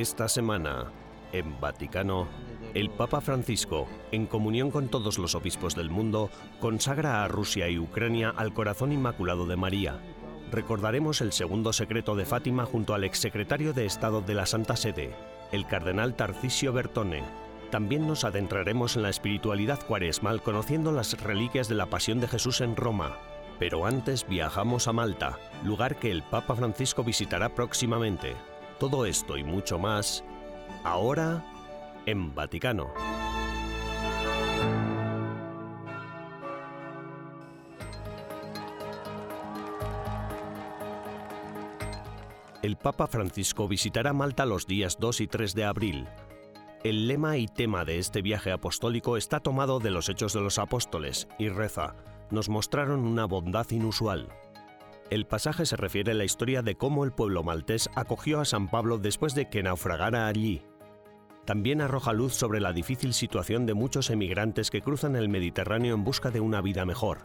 Esta semana, en Vaticano, el Papa Francisco, en comunión con todos los obispos del mundo, consagra a Rusia y Ucrania al corazón inmaculado de María. Recordaremos el segundo secreto de Fátima junto al exsecretario de Estado de la Santa Sede, el cardenal Tarcisio Bertone. También nos adentraremos en la espiritualidad cuaresmal conociendo las reliquias de la Pasión de Jesús en Roma. Pero antes viajamos a Malta, lugar que el Papa Francisco visitará próximamente. Todo esto y mucho más, ahora en Vaticano. El Papa Francisco visitará Malta los días 2 y 3 de abril. El lema y tema de este viaje apostólico está tomado de los Hechos de los Apóstoles y reza, nos mostraron una bondad inusual. El pasaje se refiere a la historia de cómo el pueblo maltés acogió a San Pablo después de que naufragara allí. También arroja luz sobre la difícil situación de muchos emigrantes que cruzan el Mediterráneo en busca de una vida mejor.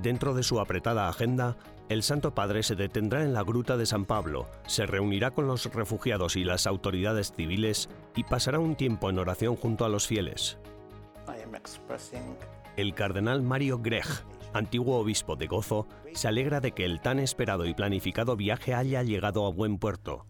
Dentro de su apretada agenda, el Santo Padre se detendrá en la Gruta de San Pablo, se reunirá con los refugiados y las autoridades civiles y pasará un tiempo en oración junto a los fieles. El cardenal Mario Grech, antiguo obispo de Gozo, se alegra de que el tan esperado y planificado viaje haya llegado a buen puerto.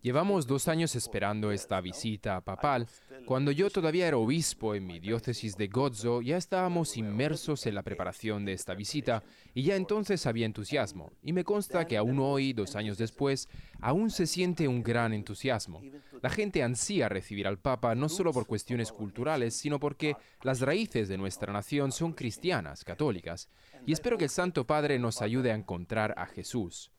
Llevamos dos años esperando esta visita papal. Cuando yo todavía era obispo en mi diócesis de Gozo, ya estábamos inmersos en la preparación de esta visita y ya entonces había entusiasmo. Y me consta que aún hoy, dos años después, aún se siente un gran entusiasmo. La gente ansía recibir al Papa no solo por cuestiones culturales, sino porque las raíces de nuestra nación son cristianas, católicas. Y espero que el Santo Padre nos ayude a encontrar a Jesús.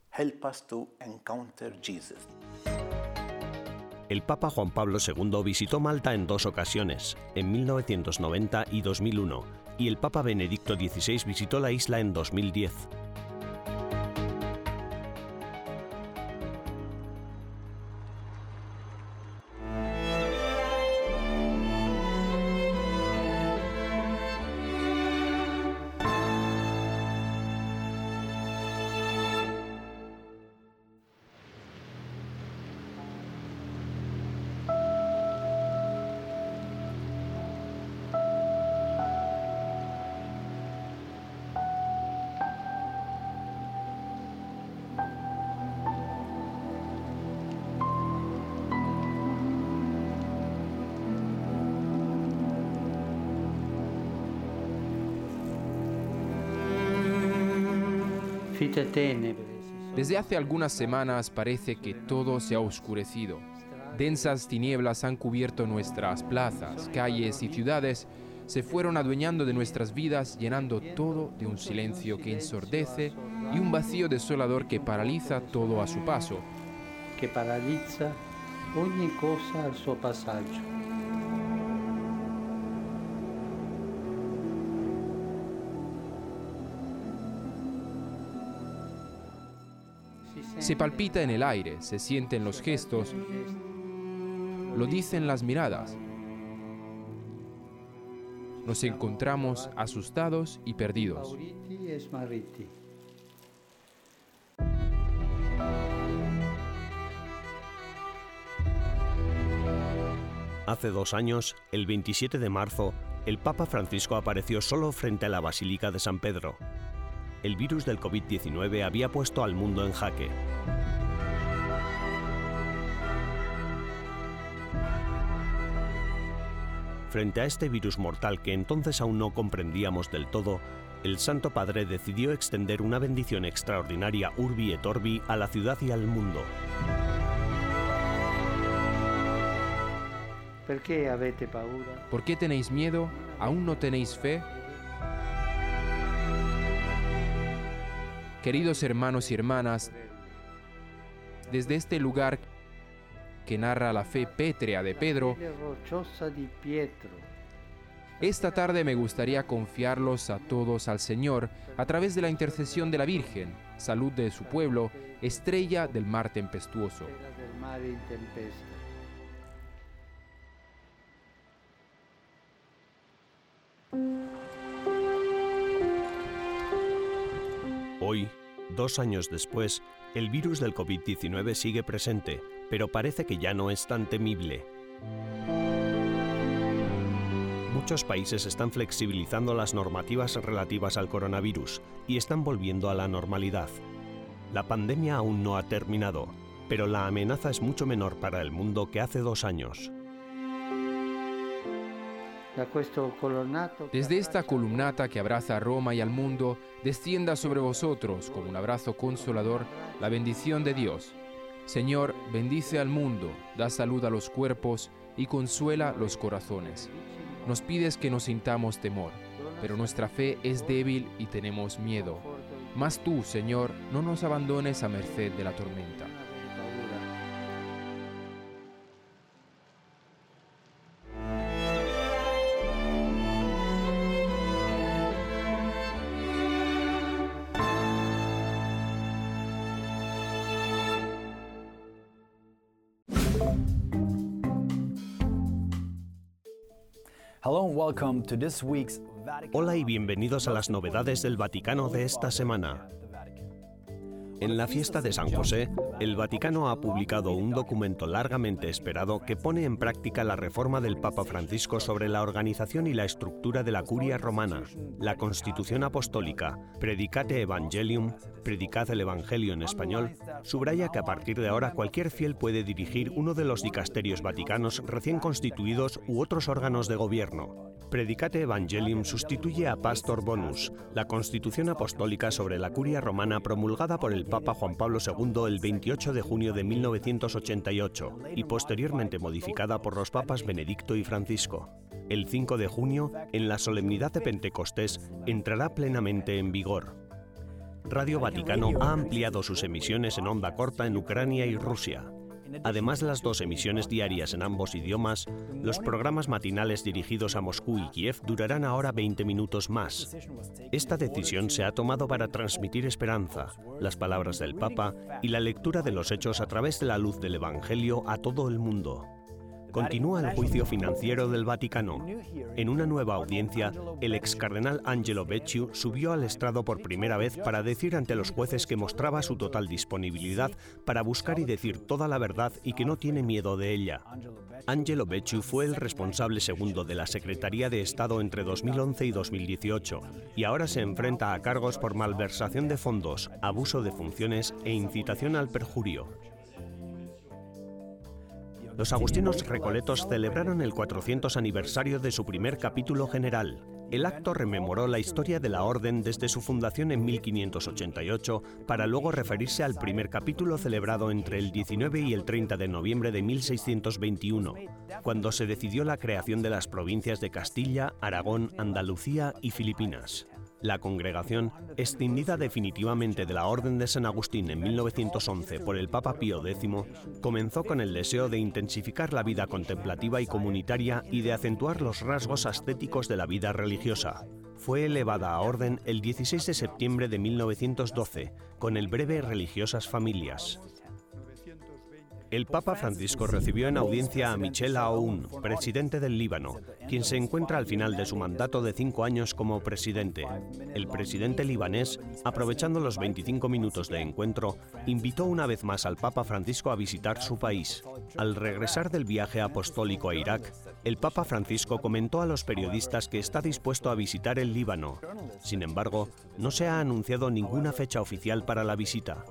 El Papa Juan Pablo II visitó Malta en dos ocasiones, en 1990 y 2001, y el Papa Benedicto XVI visitó la isla en 2010. Desde hace algunas semanas parece que todo se ha oscurecido. Densas tinieblas han cubierto nuestras plazas, calles y ciudades, se fueron adueñando de nuestras vidas, llenando todo de un silencio que ensordece y un vacío desolador que paraliza todo a su paso. Que paraliza ogni cosa al suo passaggio. Se palpita en el aire, se sienten los gestos, lo dicen las miradas. Nos encontramos asustados y perdidos. Hace dos años, el 27 de marzo, el Papa Francisco apareció solo frente a la Basílica de San Pedro. El virus del COVID-19 había puesto al mundo en jaque. Frente a este virus mortal que entonces aún no comprendíamos del todo, el Santo Padre decidió extender una bendición extraordinaria urbi et orbi a la ciudad y al mundo. ¿Por qué tenéis miedo? ¿Aún no tenéis fe? Queridos hermanos y hermanas, desde este lugar que narra la fe pétrea de Pedro, esta tarde me gustaría confiarlos a todos al Señor a través de la intercesión de la Virgen, salud de su pueblo, estrella del mar tempestuoso. Hoy, dos años después, El virus del COVID-19 sigue presente, pero parece que ya no es tan temible. Muchos países están flexibilizando las normativas relativas al coronavirus y están volviendo a la normalidad. La pandemia aún no ha terminado, pero la amenaza es mucho menor para el mundo que hace dos años. Desde esta columnata que abraza a Roma y al mundo, descienda sobre vosotros como un abrazo consolador la bendición de Dios. Señor, bendice al mundo, da salud a los cuerpos y consuela los corazones. Nos pides que no sintamos temor, pero nuestra fe es débil y tenemos miedo. Mas tú, Señor, no nos abandones a merced de la tormenta. Hola y bienvenidos a las novedades del Vaticano de esta semana. En la fiesta de San José, el Vaticano ha publicado un documento largamente esperado que pone en práctica la reforma del Papa Francisco sobre la organización y la estructura de la curia romana, la Constitución Apostólica, Predicate Evangelium, Predicad el Evangelio en español, subraya que a partir de ahora cualquier fiel puede dirigir uno de los dicasterios vaticanos recién constituidos u otros órganos de gobierno. Predicate Evangelium sustituye a Pastor Bonus, la Constitución Apostólica sobre la curia romana promulgada por el Papa Juan Pablo II el 28 de junio de 1988 y posteriormente modificada por los papas Benedicto y Francisco. El 5 de junio, en la solemnidad de Pentecostés, entrará plenamente en vigor. Radio Vaticano ha ampliado sus emisiones en onda corta en Ucrania y Rusia. Además de las dos emisiones diarias en ambos idiomas, los programas matinales dirigidos a Moscú y Kiev durarán ahora 20 minutos más. Esta decisión se ha tomado para transmitir esperanza, las palabras del Papa y la lectura de los hechos a través de la luz del Evangelio a todo el mundo. Continúa el juicio financiero del Vaticano. En una nueva audiencia, el ex cardenal Angelo Becciu subió al estrado por primera vez para decir ante los jueces que mostraba su total disponibilidad para buscar y decir toda la verdad y que no tiene miedo de ella. Angelo Becciu fue el responsable segundo de la Secretaría de Estado entre 2011 y 2018 y ahora se enfrenta a cargos por malversación de fondos, abuso de funciones e incitación al perjurio. Los agustinos recoletos celebraron el 400 aniversario de su primer capítulo general. El acto rememoró la historia de la orden desde su fundación en 1588 para luego referirse al primer capítulo celebrado entre el 19 y el 30 de noviembre de 1621, cuando se decidió la creación de las provincias de Castilla, Aragón, Andalucía y Filipinas. La congregación, escindida definitivamente de la Orden de San Agustín en 1911 por el Papa Pío X, comenzó con el deseo de intensificar la vida contemplativa y comunitaria y de acentuar los rasgos ascéticos de la vida religiosa. Fue elevada a orden el 16 de septiembre de 1912 con el breve Religiosas Familias. El Papa Francisco recibió en audiencia a Michel Aoun, presidente del Líbano, quien se encuentra al final de su mandato de cinco años como presidente. El presidente libanés, aprovechando los 25 minutos de encuentro, invitó una vez más al Papa Francisco a visitar su país. Al regresar del viaje apostólico a Irak, el Papa Francisco comentó a los periodistas que está dispuesto a visitar el Líbano. Sin embargo, no se ha anunciado ninguna fecha oficial para la visita.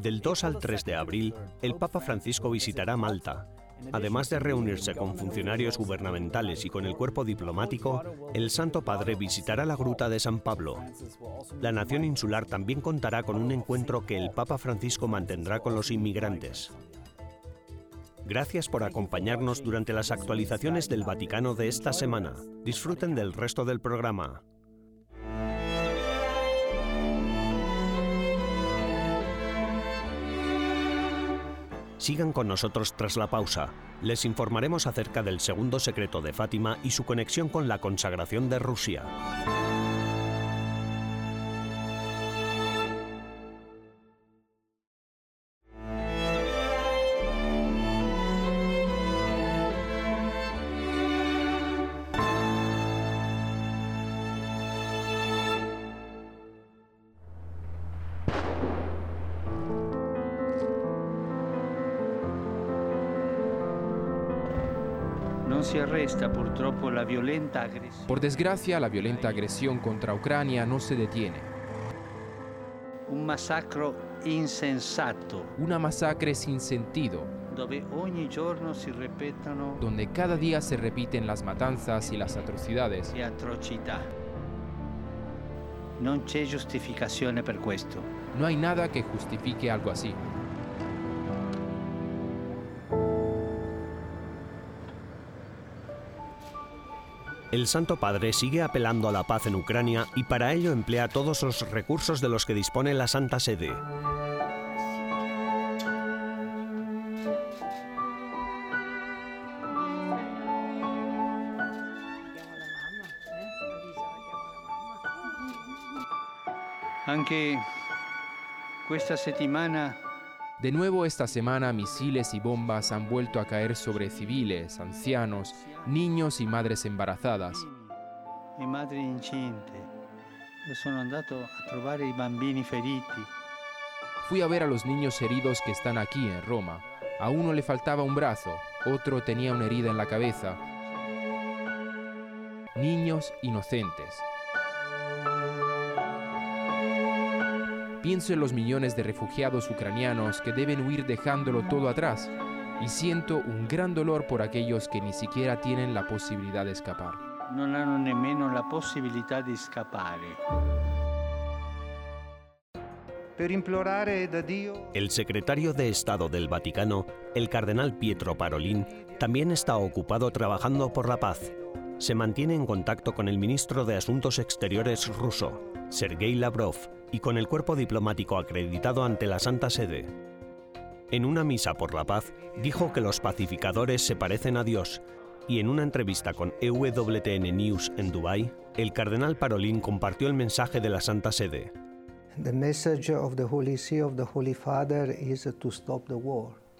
Del 2 al 3 de abril, el Papa Francisco visitará Malta. Además de reunirse con funcionarios gubernamentales y con el cuerpo diplomático, el Santo Padre visitará la Gruta de San Pablo. La nación insular también contará con un encuentro que el Papa Francisco mantendrá con los inmigrantes. Gracias por acompañarnos durante las actualizaciones del Vaticano de esta semana. Disfruten del resto del programa. Sigan con nosotros tras la pausa. Les informaremos acerca del segundo secreto de Fátima y su conexión con la consagración de Rusia. Si arresta purtroppo la violenta agresión. Por desgracia, la violenta agresión contra Ucrania no se detiene. Un massacro insensato Una masacre sin sentido, dove ogni giorno si ripetono donde cada día se repiten las matanzas y las atrocidades. le atrocità. Non c'è giustificazione per questo. No hay nada que justifique algo así. El Santo Padre sigue apelando a la paz en Ucrania y para ello emplea todos los recursos de los que dispone la Santa Sede. Anche questa settimana De nuevo esta semana misiles y bombas han vuelto a caer sobre civiles, ancianos, niños y madres embarazadas. e madri incinte. Sono andato a trovare i bambini feriti. Fui a ver a los niños heridos que están aquí en Roma. A uno le faltaba un brazo, otro tenía una herida en la cabeza. Niños inocentes. Pienso en los millones de refugiados ucranianos que deben huir dejándolo todo atrás y siento un gran dolor por aquellos que ni siquiera tienen la posibilidad de escapar. Non hanno nemmeno la possibilità di scappare. El secretario de Estado del Vaticano, el cardenal Pietro Parolin, también está ocupado trabajando por la paz. Se mantiene en contacto con el ministro de Asuntos Exteriores ruso, Sergei Lavrov, y con el cuerpo diplomático acreditado ante la Santa Sede. En una misa por la paz, dijo que los pacificadores se parecen a Dios, y en una entrevista con EWTN News en Dubái, el cardenal Parolin compartió el mensaje de la Santa Sede.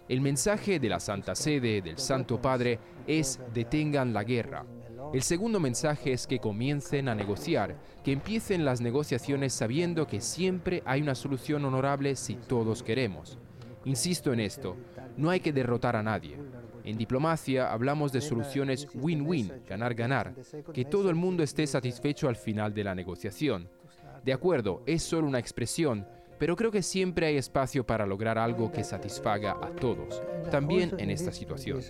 El mensaje de la Santa Sede, del Santo Padre, es detengan la guerra. El segundo mensaje es que comiencen a negociar, que empiecen las negociaciones sabiendo que siempre hay una solución honorable si todos queremos. Insisto en esto, no hay que derrotar a nadie. En diplomacia hablamos de soluciones win-win, ganar-ganar, que todo el mundo esté satisfecho al final de la negociación. De acuerdo, es solo una expresión, pero creo que siempre hay espacio para lograr algo que satisfaga a todos, también en esta situación.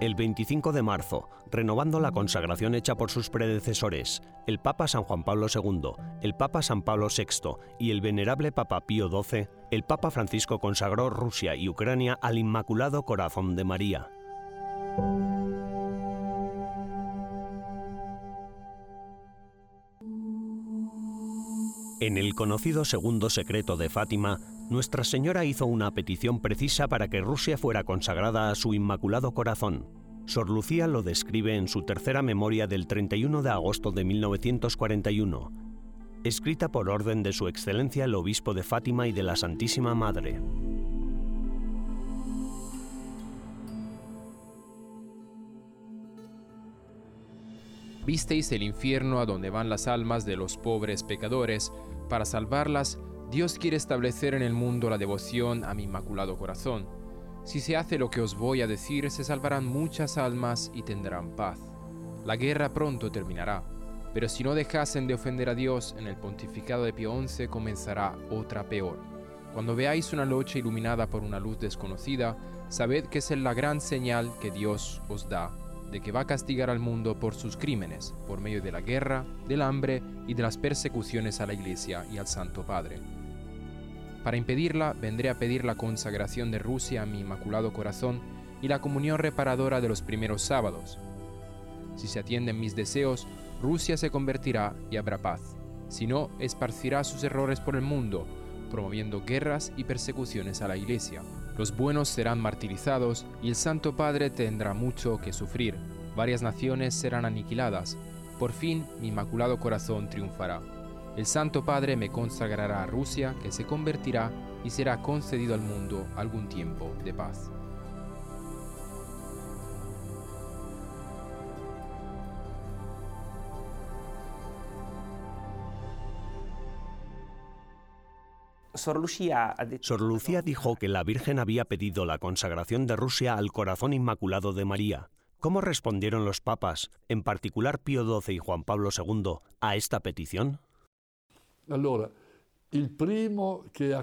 El 25 de marzo, renovando la consagración hecha por sus predecesores, el Papa San Juan Pablo II, el Papa San Pablo VI y el venerable Papa Pío XII, el Papa Francisco consagró Rusia y Ucrania al Inmaculado Corazón de María. En el conocido segundo secreto de Fátima, Nuestra Señora hizo una petición precisa para que Rusia fuera consagrada a su Inmaculado Corazón. Sor Lucía lo describe en su tercera memoria del 31 de agosto de 1941, escrita por orden de Su Excelencia el Obispo de Fátima y de la Santísima Madre. Visteis el infierno a donde van las almas de los pobres pecadores. Para salvarlas, Dios quiere establecer en el mundo la devoción a mi Inmaculado Corazón. Si se hace lo que os voy a decir, se salvarán muchas almas y tendrán paz. La guerra pronto terminará, pero si no dejasen de ofender a Dios, en el pontificado de Pío XI comenzará otra peor. Cuando veáis una noche iluminada por una luz desconocida, sabed que es la gran señal que Dios os da de que va a castigar al mundo por sus crímenes, por medio de la guerra, del hambre y de las persecuciones a la Iglesia y al Santo Padre. Para impedirla, vendré a pedir la consagración de Rusia a mi Inmaculado Corazón y la comunión reparadora de los primeros sábados. Si se atienden mis deseos, Rusia se convertirá y habrá paz. Si no, esparcirá sus errores por el mundo, promoviendo guerras y persecuciones a la Iglesia. Los buenos serán martirizados y el Santo Padre tendrá mucho que sufrir. Varias naciones serán aniquiladas. Por fin, mi Inmaculado Corazón triunfará. El Santo Padre me consagrará a Rusia, que se convertirá y será concedido al mundo algún tiempo de paz. Sor Lucía, dijo que la Virgen había pedido la consagración de Rusia al corazón inmaculado de María. ¿Cómo respondieron los papas, en particular Pío XII y Juan Pablo II, a esta petición? Allora, primo ha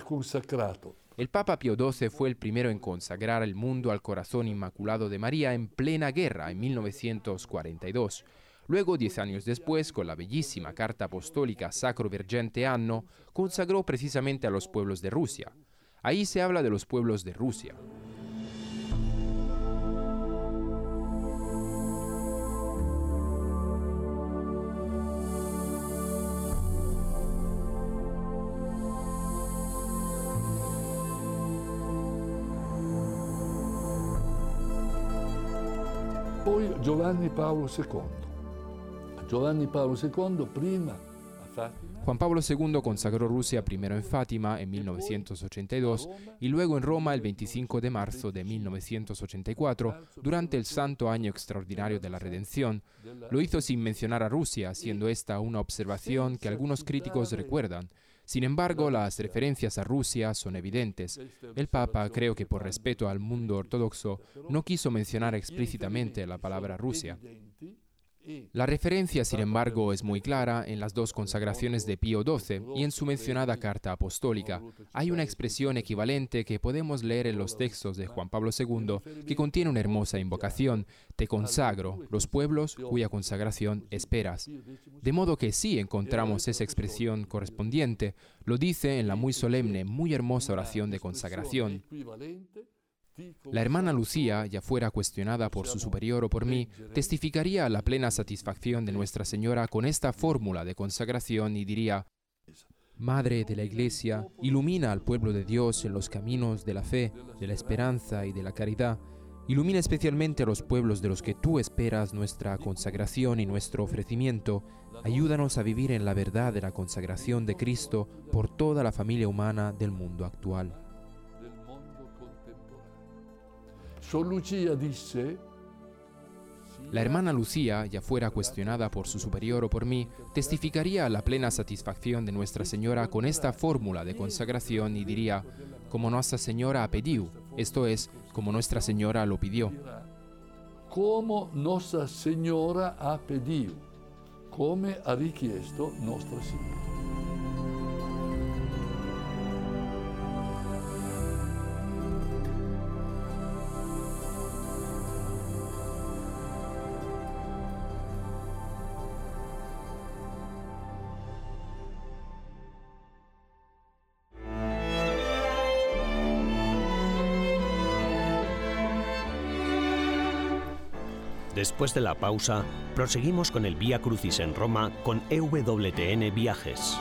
El Papa Pío XII fue el primero en consagrar el mundo al corazón inmaculado de María en plena guerra en 1942. Luego, diez años después, con la bellísima carta apostólica Sacro Vergente Anno, consagró precisamente a los pueblos de Rusia. Ahí se habla de los pueblos de Rusia. Poi Giovanni Paolo II. Giovanni Paolo II prima. Juan Pablo II consagró Rusia primero en Fátima en 1982 y luego en Roma el 25 de marzo de 1984, durante el Santo Año Extraordinario de la Redención. Lo hizo sin mencionar a Rusia, siendo esta una observación que algunos críticos recuerdan. Sin embargo, las referencias a Rusia son evidentes. El Papa, creo que por respeto al mundo ortodoxo, no quiso mencionar explícitamente la palabra Rusia. La referencia, sin embargo, es muy clara en las dos consagraciones de Pío XII y en su mencionada carta apostólica. Hay una expresión equivalente que podemos leer en los textos de Juan Pablo II que contiene una hermosa invocación, Te consagro, los pueblos cuya consagración esperas. De modo que sí encontramos esa expresión correspondiente, lo dice en la muy solemne, muy hermosa oración de consagración. La hermana Lucía, ya fuera cuestionada por su superior o por mí, testificaría la plena satisfacción de Nuestra Señora con esta fórmula de consagración y diría, Madre de la Iglesia, ilumina al pueblo de Dios en los caminos de la fe, de la esperanza y de la caridad. Ilumina especialmente a los pueblos de los que tú esperas nuestra consagración y nuestro ofrecimiento. Ayúdanos a vivir en la verdad de la consagración de Cristo por toda la familia humana del mundo actual. La hermana Lucía, ya fuera cuestionada por su superior o por mí, testificaría la plena satisfacción de Nuestra Señora con esta fórmula de consagración y diría, como Nuestra Señora ha pedido, esto es, como Nuestra Señora lo pidió. come Nostra Signora ha pedido, come ha richiesto Nostra Signora. Después de la pausa, proseguimos con el Vía Crucis en Roma con EWTN Viajes.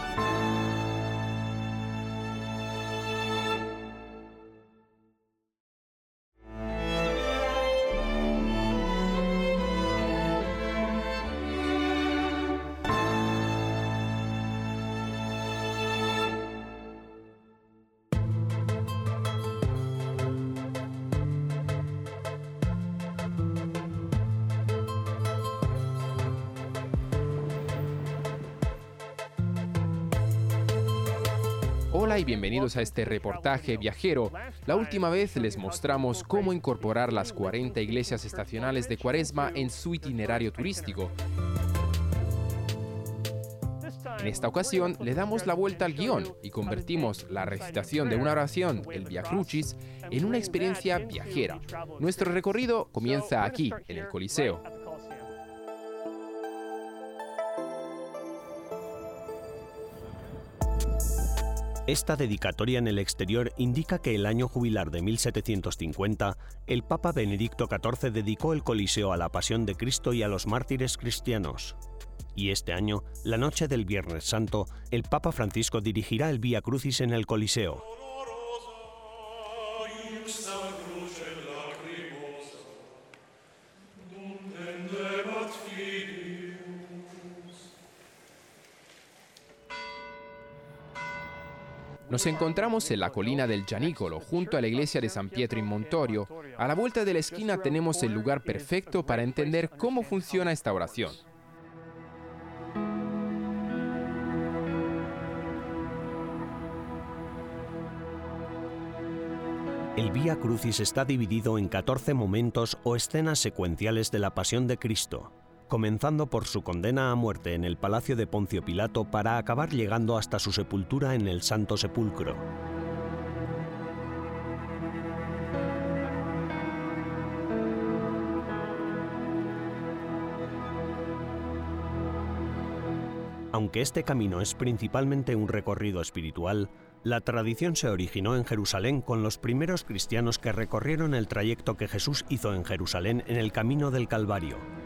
Hola y bienvenidos a este reportaje viajero. La última vez les mostramos cómo incorporar las 40 iglesias estacionales de Cuaresma en su itinerario turístico. En esta ocasión le damos la vuelta al guion y convertimos la recitación de una oración, el Via Crucis, en una experiencia viajera. Nuestro recorrido comienza aquí, en el Coliseo. Esta dedicatoria en el exterior indica que el año jubilar de 1750, el Papa Benedicto XIV dedicó el Coliseo a la Pasión de Cristo y a los mártires cristianos. Y este año, la noche del Viernes Santo, el Papa Francisco dirigirá el Vía Crucis en el Coliseo. Nos encontramos en la colina del Gianicolo, junto a la iglesia de San Pietro in Montorio. A la vuelta de la esquina tenemos el lugar perfecto para entender cómo funciona esta oración. El Vía Crucis está dividido en 14 momentos o escenas secuenciales de la Pasión de Cristo, comenzando por su condena a muerte en el palacio de Poncio Pilato para acabar llegando hasta su sepultura en el Santo Sepulcro. Aunque este camino es principalmente un recorrido espiritual, la tradición se originó en Jerusalén con los primeros cristianos que recorrieron el trayecto que Jesús hizo en Jerusalén en el camino del Calvario.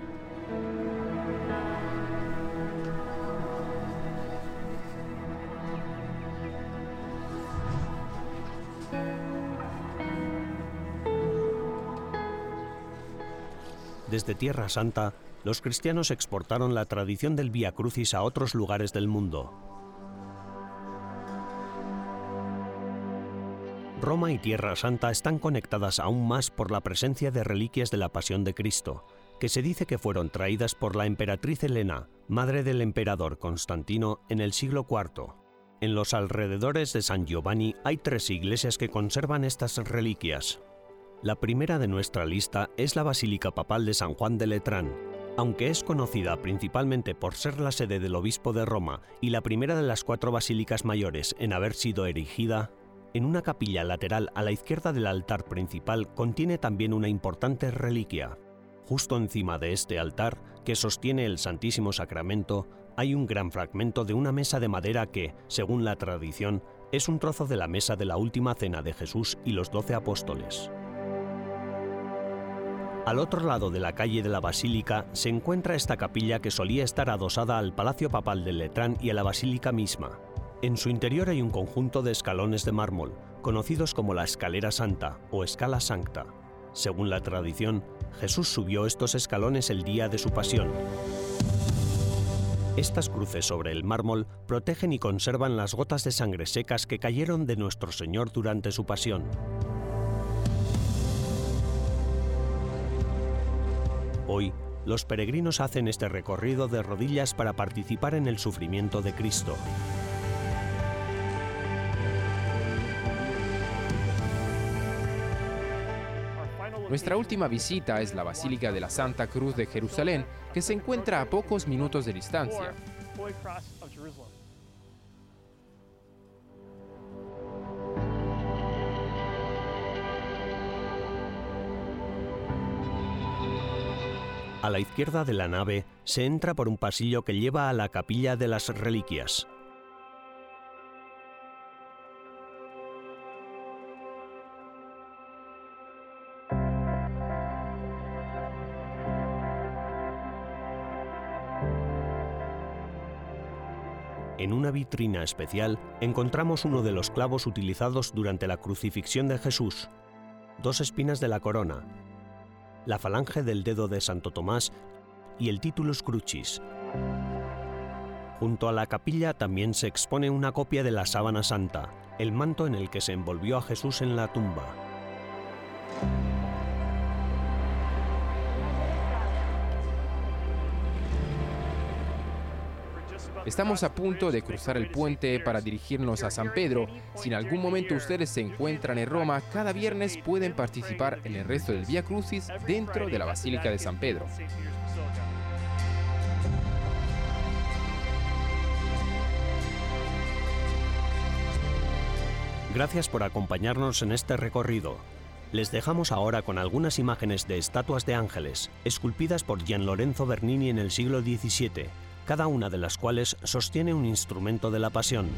Desde Tierra Santa, los cristianos exportaron la tradición del Vía Crucis a otros lugares del mundo. Roma y Tierra Santa están conectadas aún más por la presencia de reliquias de la Pasión de Cristo, que se dice que fueron traídas por la emperatriz Helena, madre del emperador Constantino, en el siglo IV. En los alrededores de San Giovanni hay tres iglesias que conservan estas reliquias. La primera de nuestra lista es la Basílica Papal de San Juan de Letrán, aunque es conocida principalmente por ser la sede del obispo de Roma y la primera de las cuatro basílicas mayores en haber sido erigida, en una capilla lateral a la izquierda del altar principal contiene también una importante reliquia. Justo encima de este altar, que sostiene el Santísimo Sacramento, hay un gran fragmento de una mesa de madera que, según la tradición, es un trozo de la mesa de la última cena de Jesús y los doce apóstoles. Al otro lado de la calle de la Basílica se encuentra esta capilla que solía estar adosada al Palacio Papal de Letrán y a la Basílica misma. En su interior hay un conjunto de escalones de mármol, conocidos como la Escalera Santa o Escala Sancta. Según la tradición, Jesús subió estos escalones el día de su pasión. Estas cruces sobre el mármol protegen y conservan las gotas de sangre secas que cayeron de nuestro Señor durante su pasión. Hoy, los peregrinos hacen este recorrido de rodillas para participar en el sufrimiento de Cristo. Nuestra última visita es la Basílica de la Santa Cruz de Jerusalén, que se encuentra a pocos minutos de distancia. A la izquierda de la nave se entra por un pasillo que lleva a la capilla de las reliquias. En una vitrina especial encontramos uno de los clavos utilizados durante la crucifixión de Jesús, dos espinas de la corona, la falange del dedo de Santo Tomás y el Titulus Crucis. Junto a la capilla también se expone una copia de la sábana santa, el manto en el que se envolvió a Jesús en la tumba. Estamos a punto de cruzar el puente para dirigirnos a San Pedro. Si en algún momento ustedes se encuentran en Roma, cada viernes pueden participar en el resto del Vía Crucis dentro de la Basílica de San Pedro. Gracias por acompañarnos en este recorrido. Les dejamos ahora con algunas imágenes de estatuas de ángeles, esculpidas por Gian Lorenzo Bernini en el siglo XVII, cada una de las cuales sostiene un instrumento de la pasión.